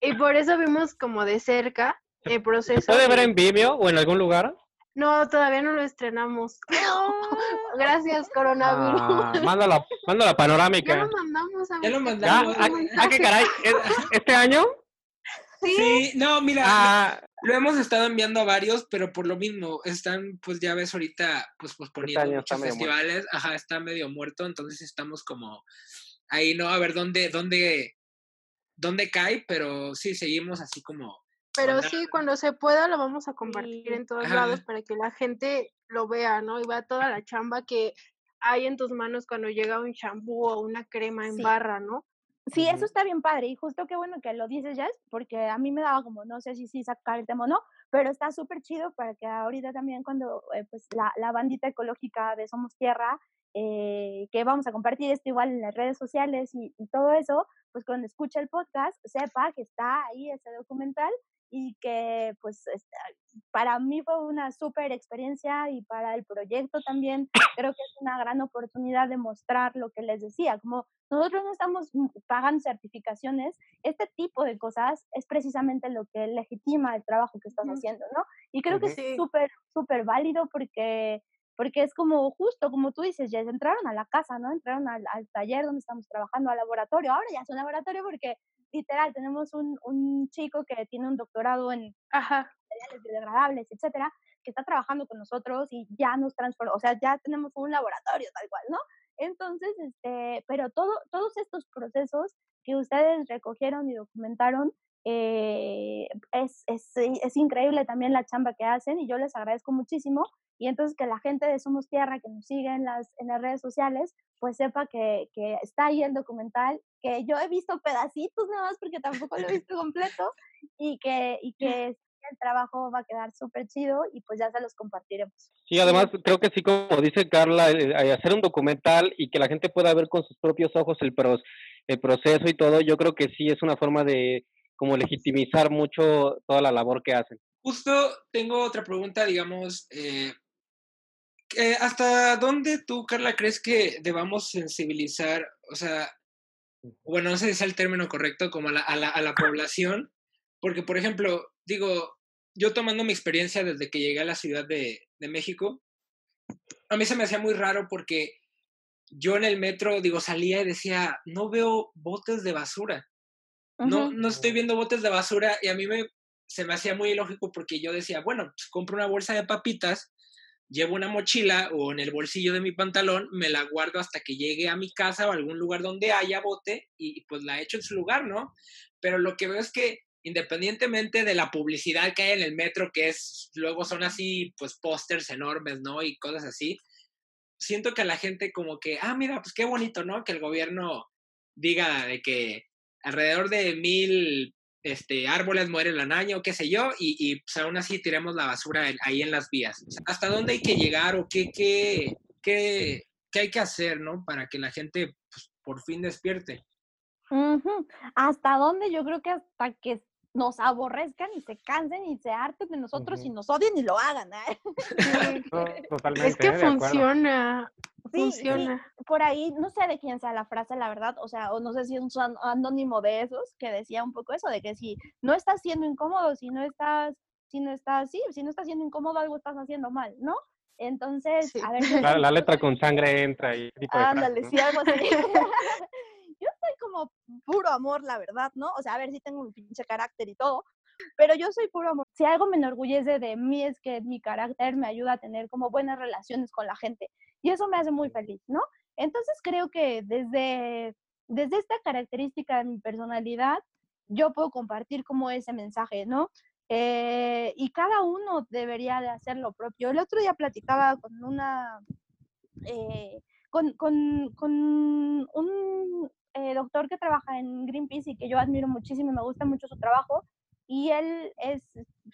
Y por eso vimos como de cerca el proceso. ¿Puede ver en Vimeo o en algún lugar? No, todavía no lo estrenamos. (laughs) Gracias, coronavirus. Ah, (laughs) manda, la, manda la panorámica. Ya lo mandamos. A ya lo mandamos. ¿A, ah, qué caray? ¿Este año? Sí, no, mira, ah. lo hemos estado enviando a varios, pero por lo mismo, están, pues ya ves ahorita, pues posponiendo muchos festivales, ajá, está medio muerto, entonces estamos como ahí, ¿no? A ver dónde, dónde, dónde cae, pero sí, seguimos así como pero sí, cuando se pueda lo vamos a compartir en todos lados para que la gente lo vea, ¿no? Y vea toda la chamba que hay en tus manos cuando llega un shampoo o una crema en barra, ¿no? Sí, eso está bien padre y justo qué bueno que lo dices, Jess, porque a mí me daba como, no sé si sí sacar el tema o no, pero está súper chido para que ahorita también cuando eh, pues la, la, bandita ecológica de Somos Tierra, eh, que vamos a compartir esto igual en las redes sociales y, y todo eso, pues cuando escuche el podcast sepa que está ahí ese documental y que pues para mí fue una súper experiencia y para el proyecto también creo que es una gran oportunidad de mostrar lo que les decía, como nosotros no estamos pagando certificaciones, este tipo de cosas es precisamente lo que legitima el trabajo que estás haciendo, ¿no? Y creo que es súper, súper válido porque porque es como justo, como tú dices, ya entraron a la casa, ¿no? Entraron al, al, taller donde estamos trabajando, al laboratorio. Ahora ya es un laboratorio porque literal, tenemos un, un chico que tiene un doctorado en materiales biodegradables, etcétera, que está trabajando con nosotros y ya nos transformó, o sea, ya tenemos un laboratorio tal cual, ¿no? Entonces, este, pero todo, todos estos procesos que ustedes recogieron y documentaron, eh, es, es, es, increíble también la chamba que hacen y yo les agradezco muchísimo. Y entonces que la gente de Somos Tierra que nos sigue en las, en las redes sociales, pues sepa que, que está ahí el documental, que yo he visto pedacitos nada más porque tampoco lo he visto completo y que, y (laughs) que el trabajo va a quedar súper chido y pues ya se los compartiremos. Sí, además creo que sí, como dice Carla, eh, hacer un documental y que la gente pueda ver con sus propios ojos el, el proceso y todo, yo creo que sí es una forma de como legitimizar mucho toda la labor que hacen. Justo tengo otra pregunta, digamos, eh, ¿hasta dónde tú, Carla, crees que debamos sensibilizar, o sea, bueno, no sé si es el término correcto, como a la, a la, a la población? Porque, por ejemplo, digo, yo tomando mi experiencia desde que llegué a la Ciudad de, de México, a mí se me hacía muy raro porque yo en el metro, digo, salía y decía, no veo botes de basura. No, no estoy viendo botes de basura y a mí me, se me hacía muy ilógico porque yo decía, bueno, pues compro una bolsa de papitas, llevo una mochila o en el bolsillo de mi pantalón, me la guardo hasta que llegue a mi casa o a algún lugar donde haya bote y pues la echo en su lugar, ¿no? Pero lo que veo es que independientemente de la publicidad que hay en el metro, que es, luego son así, pues pósters enormes, ¿no? Y cosas así, siento que la gente como que, ah, mira, pues qué bonito, ¿no? Que el gobierno diga de que alrededor de mil este, árboles mueren al año, qué sé yo, y, pues, aún así tiremos la basura ahí en las vías. ¿Hasta dónde hay que llegar o qué, qué, qué, qué hay que hacer, ¿no? Para que la gente pues, por fin despierte. ¿Hasta dónde? Yo creo que hasta que nos aborrezcan y se cansen y se harten de nosotros y Ujú. nos odien y lo hagan. ¿eh? No, totalmente. Es que ¿eh? Funciona, Sí, funciona. Por ahí, no sé de quién sea la frase, la verdad, o sea, o no sé si es un an- anónimo de esos que decía un poco eso, de que si no estás siendo incómodo, si no estás, si no estás, sí, si no estás siendo incómodo, algo estás haciendo mal, ¿no? Entonces, Sí. a ver. (laughs) La, la letra con sangre entra y Ándale, ¿no? sí, algo así. (laughs) (laughs) yo soy como puro amor, la verdad, ¿no? O sea, a ver, sí tengo un pinche carácter y todo, pero yo soy puro amor. Si algo me enorgullece de mí es que mi carácter me ayuda a tener como buenas relaciones con la gente y eso me hace muy feliz, ¿no? Entonces creo que desde, desde esta característica de mi personalidad, yo puedo compartir como ese mensaje, ¿no? Eh, y cada uno debería de hacer lo propio. El otro día platicaba con una, eh, con, con, con un eh, doctor que trabaja en Greenpeace y que yo admiro muchísimo y me gusta mucho su trabajo. Y él es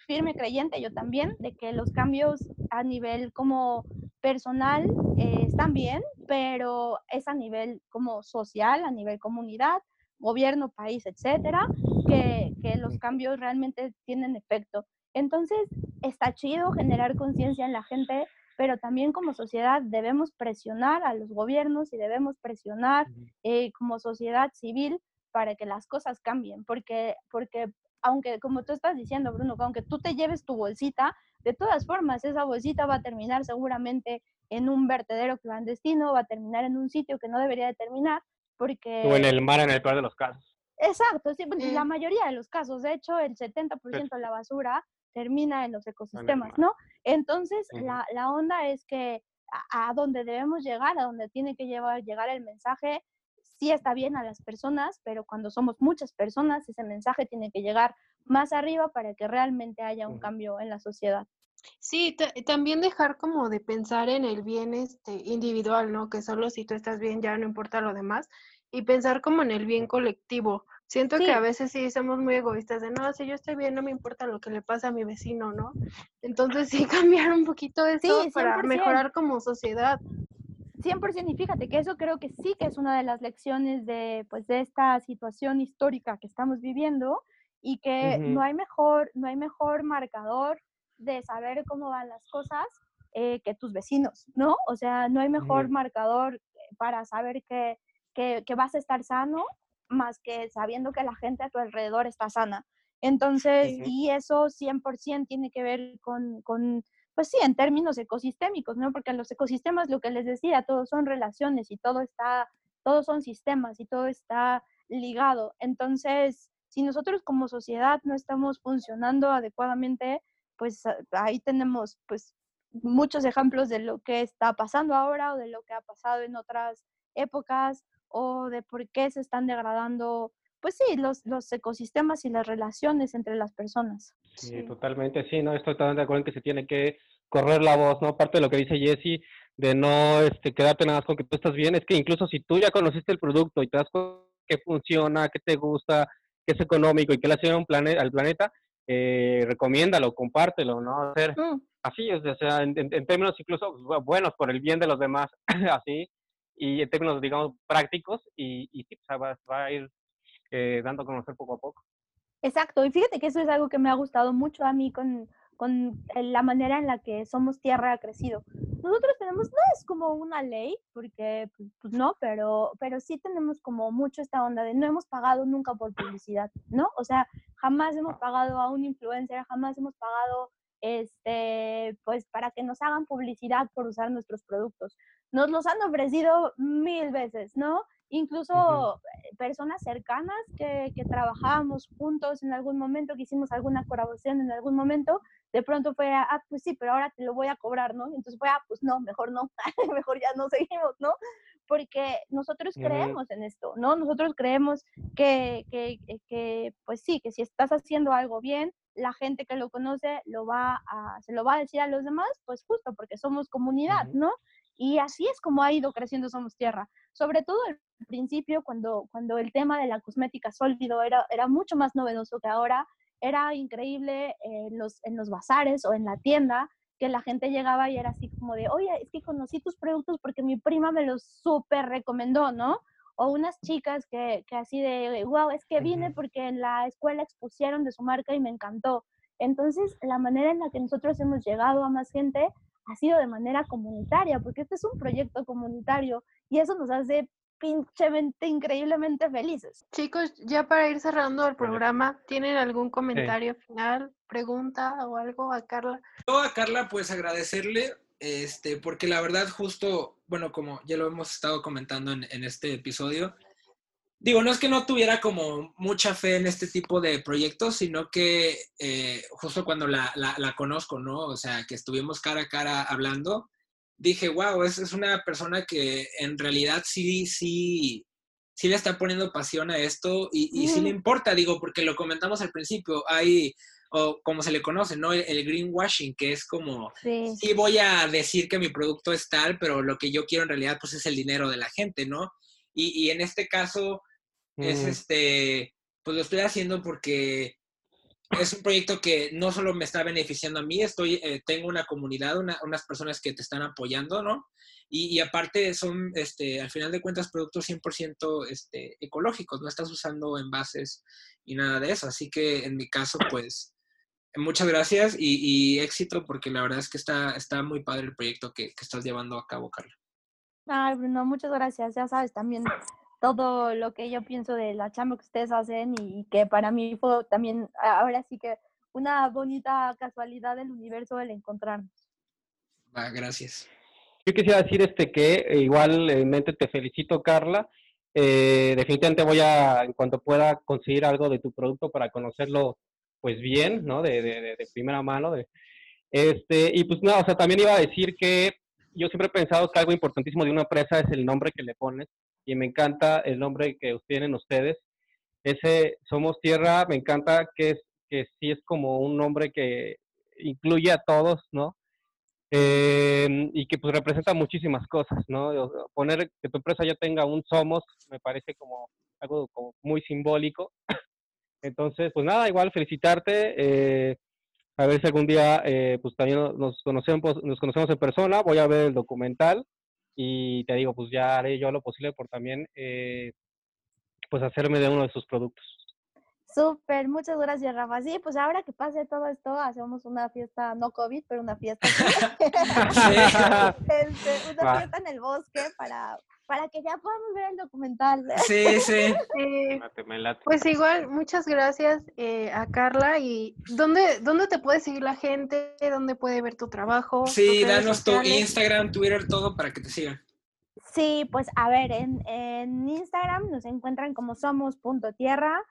firme creyente, yo también, de que los cambios a nivel como personal eh, están bien, pero es a nivel como social, a nivel comunidad, gobierno, país, etcétera, que, que los cambios realmente tienen efecto. Entonces, está chido generar conciencia en la gente, pero también como sociedad debemos presionar a los gobiernos y debemos presionar eh, como sociedad civil para que las cosas cambien, porque, porque aunque, como tú estás diciendo, Bruno, que aunque tú te lleves tu bolsita, de todas formas, esa bolsita va a terminar seguramente en un vertedero clandestino, va a terminar en un sitio que no debería de terminar, porque... O en el mar, en el peor de los casos. Exacto, sí, pues, Mm. la mayoría de los casos, de hecho, el 70% de la basura termina en los ecosistemas. ¿no? Entonces, la, la onda es que a, a donde debemos llegar, a donde tiene que llevar, llegar el mensaje, sí está bien a las personas, pero cuando somos muchas personas, ese mensaje tiene que llegar más arriba para que realmente haya un cambio en la sociedad. Sí, ta- también dejar como de pensar en el bien este individual, ¿no? Que solo si tú estás bien ya no importa lo demás y pensar como en el bien colectivo. Siento que a veces sí somos muy egoístas de, no, si yo estoy bien no me importa lo que le pasa a mi vecino, ¿no? Entonces sí (laughs) cambiar un poquito eso Sí, para 100%. mejorar como sociedad. 100% y fíjate que eso creo que sí que es una de las lecciones de, pues, de esta situación histórica que estamos viviendo y que no hay mejor, no hay mejor marcador de saber cómo van las cosas eh, que tus vecinos, ¿no? O sea, no hay mejor marcador para saber que, que, que vas a estar sano más que sabiendo que la gente a tu alrededor está sana. Entonces, Ujú. y eso 100% tiene que ver con, con, pues sí, en términos ecosistémicos, ¿no? Porque los ecosistemas, lo que les decía, todos son relaciones y todo está, todos son sistemas y todo está ligado. Entonces, si nosotros como sociedad no estamos funcionando adecuadamente, pues a- ahí tenemos pues muchos ejemplos de lo que está pasando ahora o de lo que ha pasado en otras épocas o de por qué se están degradando, pues sí, los, los ecosistemas y las relaciones entre las personas. Sí, Sí. totalmente, sí, no, estoy totalmente de acuerdo en que se tiene que correr la voz, ¿no? Parte de lo que dice Jesse, de no este, quedarte nada más con que tú estás bien, es que incluso si tú ya conociste el producto y te das cuenta que funciona, que te gusta, que es económico y que le hace un plane al planeta, eh, recomiéndalo, compártelo, ¿no? Hacer Mm, así, o sea, en, términos incluso bu- buenos por el bien de los demás, (clears throat) así, y en términos, digamos, prácticos, y, y o sea, va, va a ir eh, dando a conocer poco a poco. Exacto, y fíjate que eso es algo que me ha gustado mucho a mí con, con el- la manera en la que Somos Tierra ha crecido. Nosotros tenemos, no es como una ley, porque pues, pues no, pero, pero sí tenemos como mucho esta onda de no hemos pagado nunca por publicidad, ¿no? O sea, jamás hemos pagado a un influencer, jamás hemos pagado, este, pues para que nos hagan publicidad por usar nuestros productos. Nos los han ofrecido mil veces, ¿no? Incluso eh, personas cercanas que, que trabajábamos juntos en algún momento, que hicimos alguna colaboración en algún momento, de pronto fue, ah, pues sí, pero ahora te lo voy a cobrar, ¿no? Entonces fue, ah, pues no, mejor no, (laughs) mejor ya no seguimos, ¿no? Porque nosotros creemos en esto, ¿no? Nosotros creemos que, que- que, pues sí, que si estás haciendo algo bien, la gente que lo conoce lo va a, se lo va a decir a los demás, pues justo porque somos comunidad. ¿no? Y así es como ha ido creciendo Somos Tierra. Sobre todo al principio, cuando, cuando el tema de la cosmética sólido era, era mucho más novedoso que ahora, era increíble en los, en los bazares o en la tienda que la gente llegaba y era así como de, oye, es que conocí tus productos porque mi prima me los súper recomendó, ¿no? O unas chicas que, que así de, wow, es que vine porque en la escuela expusieron de su marca y me encantó. Entonces, la manera en la que nosotros hemos llegado a más gente ha sido de manera comunitaria, porque este es un proyecto comunitario y eso nos hace pinchemente, increíblemente felices. Chicos, ya para ir cerrando el programa, ¿tienen algún comentario final, pregunta o algo a Carla? Yo a Carla, pues agradecerle, este, porque la verdad justo, bueno, como ya lo hemos estado comentando en, en este episodio, digo, no es que no tuviera como mucha fe en este tipo de proyectos, sino que eh, justo cuando la, la, la, conozco, ¿no? O sea, que estuvimos cara a cara hablando, dije, wow, es, es una persona que en realidad sí, sí, sí le está poniendo pasión a esto y, y sí le importa, digo, porque lo comentamos al principio, hay, o como se le conoce, ¿no? El, el greenwashing, que es como, sí. sí. voy a decir que mi producto es tal, pero lo que yo quiero en realidad, pues es el dinero de la gente, ¿no? Y, y en este caso, mm. es este, pues lo estoy haciendo porque es un proyecto que no solo me está beneficiando a mí, estoy, eh, tengo una comunidad, una, unas personas que te están apoyando, ¿no? Y, y, aparte son, este, al final de cuentas, productos 100% este, ecológicos, no estás usando envases y nada de eso. Así que en mi caso, pues, muchas gracias y, y éxito porque la verdad es que está, está muy padre el proyecto que, que estás llevando a cabo, Carla. Ay, Bruno, muchas gracias. Ya sabes, también todo lo que yo pienso de la chamba que ustedes hacen y que para mí fue también, ahora sí que una bonita casualidad del universo el encontrarnos. Ah, gracias. Yo quisiera decir este que igualmente te felicito, Carla. Eh, definitivamente voy a, en cuanto pueda, conseguir algo de tu producto para conocerlo, pues bien, ¿no? De, de, de primera mano. De, este, y pues no, o sea, también iba a decir que yo siempre he pensado que algo importantísimo de una empresa es el nombre que le pones y me encanta el nombre que tienen ustedes. Ese Somos Tierra, me encanta que, es, que sí es como un nombre que incluye a todos, ¿no? Eh, y que pues representa muchísimas cosas, ¿no? Poner que tu empresa ya tenga un Somos me parece como algo como muy simbólico. Entonces, pues nada, igual felicitarte. Eh, a ver si algún día eh, pues también nos conocemos, nos conocemos en persona. Voy a ver el documental y te digo, pues ya haré yo lo posible por también, eh, pues hacerme de uno de sus productos. Súper, muchas gracias, Rafa. Sí, pues ahora que pase todo esto, hacemos una fiesta, no COVID, pero una fiesta. (laughs) (laughs) este, una fiesta en el bosque para, para que ya podamos ver el documental. Sí, sí. (laughs) pues igual, muchas gracias eh, a Carla. ¿Y dónde, dónde te puede seguir la gente? ¿Dónde puede ver tu trabajo? Sí, danos sociales? tu Instagram, Twitter, todo para que te sigan. Sí, pues a ver, en, en Instagram nos encuentran como somos.tierra.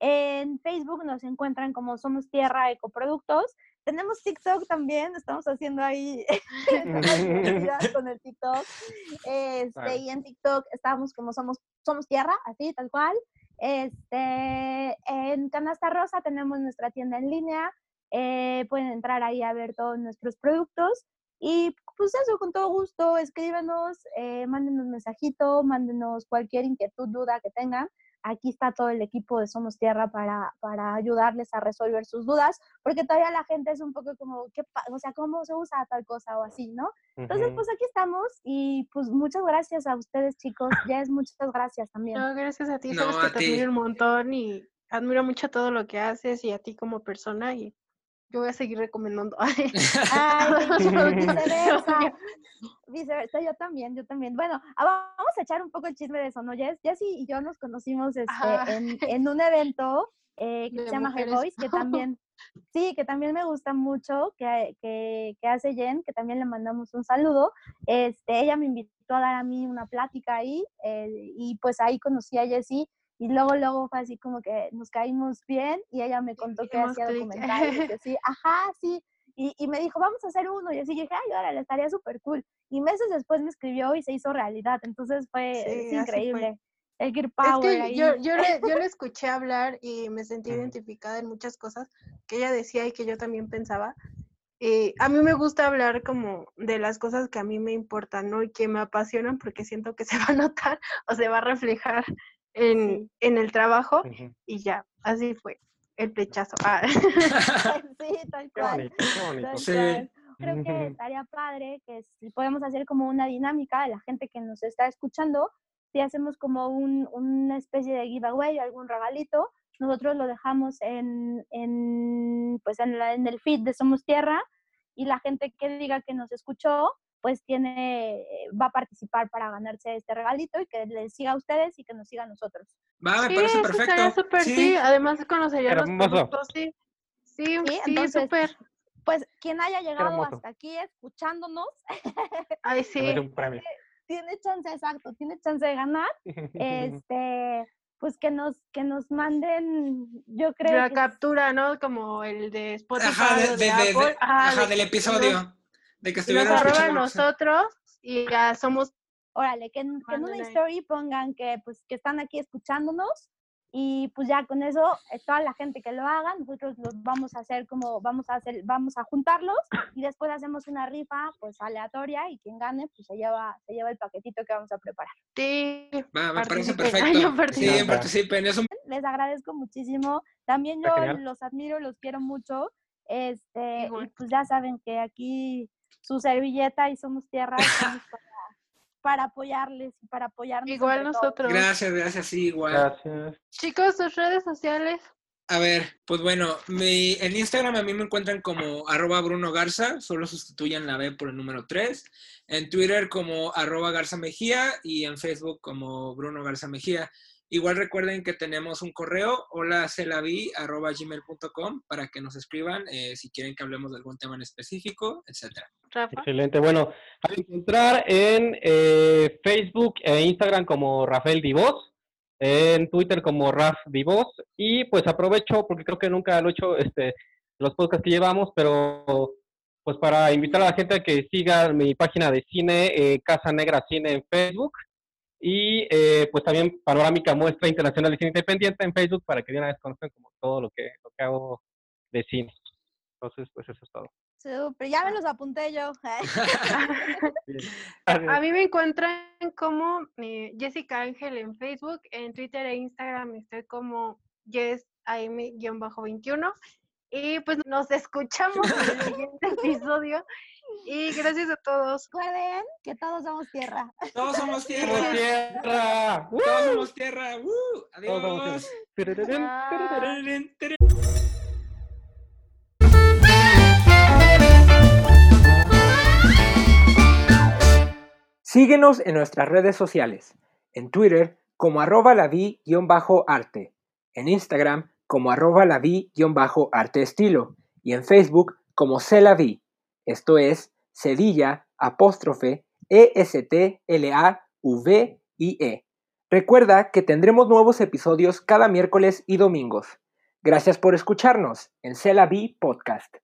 En Facebook nos encuentran como Somos Tierra Ecoproductos. Tenemos TikTok también, estamos haciendo ahí (laughs) con el TikTok. Este. Y en TikTok estamos como Somos, Somos Tierra, así, tal cual. Este, en Canasta Rosa tenemos nuestra tienda en línea. Eh, pueden entrar ahí a ver todos nuestros productos. Y pues eso, con todo gusto, escríbenos, eh, mándenos un mensajito, mándenos cualquier inquietud, duda que tengan aquí está todo el equipo de Somos Tierra para, para ayudarles a resolver sus dudas, porque todavía la gente es un poco como, ¿qué, o sea, ¿cómo se usa tal cosa o así, no? Entonces, uh -huh. pues aquí estamos y pues muchas gracias a ustedes, chicos. Ya es muchas gracias también. No, gracias a ti, no, sabes a que ti. te admiro un montón y admiro mucho todo lo que haces y a ti como persona y yo voy a seguir recomendando. (laughs) (laughs) Ay, (laughs) viceversa. Viceversa, yo también, yo también. Bueno, ah, vamos a echar un poco el chisme de eso, ¿no? Jessy y yo nos conocimos este, en, en, un evento eh, que de se llama Her Voice, que también, (laughs) sí, que también me gusta mucho, que, que, que, hace Jen, que también le mandamos un saludo. Este, ella me invitó a dar a mí una plática ahí eh, y pues ahí conocí a Jessie y luego, luego fue así como que nos caímos bien y ella me contó que hacía documentales. Y así, ajá, sí. Y, y, me dijo, vamos a hacer uno. Y así dije, ay, órale, estaría súper cool. Y meses después me escribió y se hizo realidad. Entonces fue sí, es increíble. El Gear Power. Es que ahí. Yo, yo, le, yo le (laughs) escuché hablar y me sentí identificada en muchas cosas que ella decía y que yo también pensaba. Eh, a mí me gusta hablar como de las cosas que a mí me importan, ¿no? Y que me apasionan porque siento que (laughs) se va a notar o se va a reflejar en, sí. en el trabajo uh -huh. y ya, así fue el flechazo. Ah. (laughs) sí, tal cual. Qué bonito, qué bonito. Sí. creo que estaría padre que si podemos hacer como una dinámica de la gente que nos está escuchando, si hacemos como un, una especie de giveaway, algún regalito, nosotros lo dejamos en, en pues en, en el feed de Somos Tierra y la gente que diga que nos escuchó, pues tiene, va a participar para ganarse este regalito y que les siga a ustedes y que nos siga a nosotros. Va, me Sí, parece eso perfecto. estaría súper, Sí. sí. Además conocería los productos, sí. Sí, sí, entonces, súper. Pues quien haya llegado hermoso. hasta aquí escuchándonos, (laughs) Ay, sí. un premio. tiene chance, exacto, tiene chance de ganar. (laughs) Este, pues que nos, que nos manden, yo creo La que captura, ¿no? Como el de Spotify Ajá, de- de, de- de- Apple. de- Ajá, ajá, de- del episodio. Nos- De que nos arroban nosotros y ya somos Órale, que, en- que en una story pongan que pues que están aquí escuchándonos y pues ya con eso eh, toda la gente que lo haga, nosotros los vamos a hacer como vamos a hacer vamos a juntarlos y después hacemos una rifa pues aleatoria y quien gane pues se lleva se lleva el paquetito que vamos a preparar. sí, Va, me parece perfecto. Sí, participen. Es un Les agradezco muchísimo. También yo los admiro, los quiero mucho. Este, y pues ya saben que aquí su servilleta y somos tierra para, para apoyarles y para apoyarnos. Igual todos. nosotros. Gracias, gracias, sí, igual. Gracias. Chicos, sus redes sociales. A ver, pues bueno, mi, en Instagram a mí me encuentran como arroba Bruno Garza, solo sustituyan la B por el número 3. En Twitter como arroba Garza Mejía y en Facebook como Bruno Garza Mejía. Igual recuerden que tenemos un correo, hola arroba gmail.com para que nos escriban eh, si quieren que hablemos de algún tema en específico, etcétera. Excelente. Bueno, a encontrar en eh, Facebook e Instagram como Rafael Divos, en Twitter como Raf Divos, y pues aprovecho, porque creo que nunca lo he hecho este, los podcasts que llevamos, pero pues para invitar a la gente a que siga mi página de cine, eh, Casa Negra Cine en Facebook, y eh, pues también Panorámica Muestra Internacional de Cine Independiente en Facebook, para que de una vez conozcan como todo lo que hago de cine. Entonces, pues eso es todo. Súper, ya me los apunté yo. (laughs) (laughs) A mí me encuentran como eh, Jessica Ángel en Facebook, en Twitter e Instagram estoy como YesAM-21. Y pues nos escuchamos en el siguiente (laughs) episodio. Y gracias a todos. Recuerden que todos somos tierra. Todos somos ¡Somos tierra. tierra! Todos somos tierra. ¡Uh! Todos somos Adiós. tierra. Síguenos en nuestras redes sociales. En Twitter como arroba lavi-arte. En Instagram como arroba lavi-arte estilo. Y en Facebook como celavi. Esto es cedilla apóstrofe E E-S-T-L-A-V-I-E. Recuerda que tendremos nuevos episodios cada miércoles y domingos. Gracias por escucharnos en Celavi Podcast.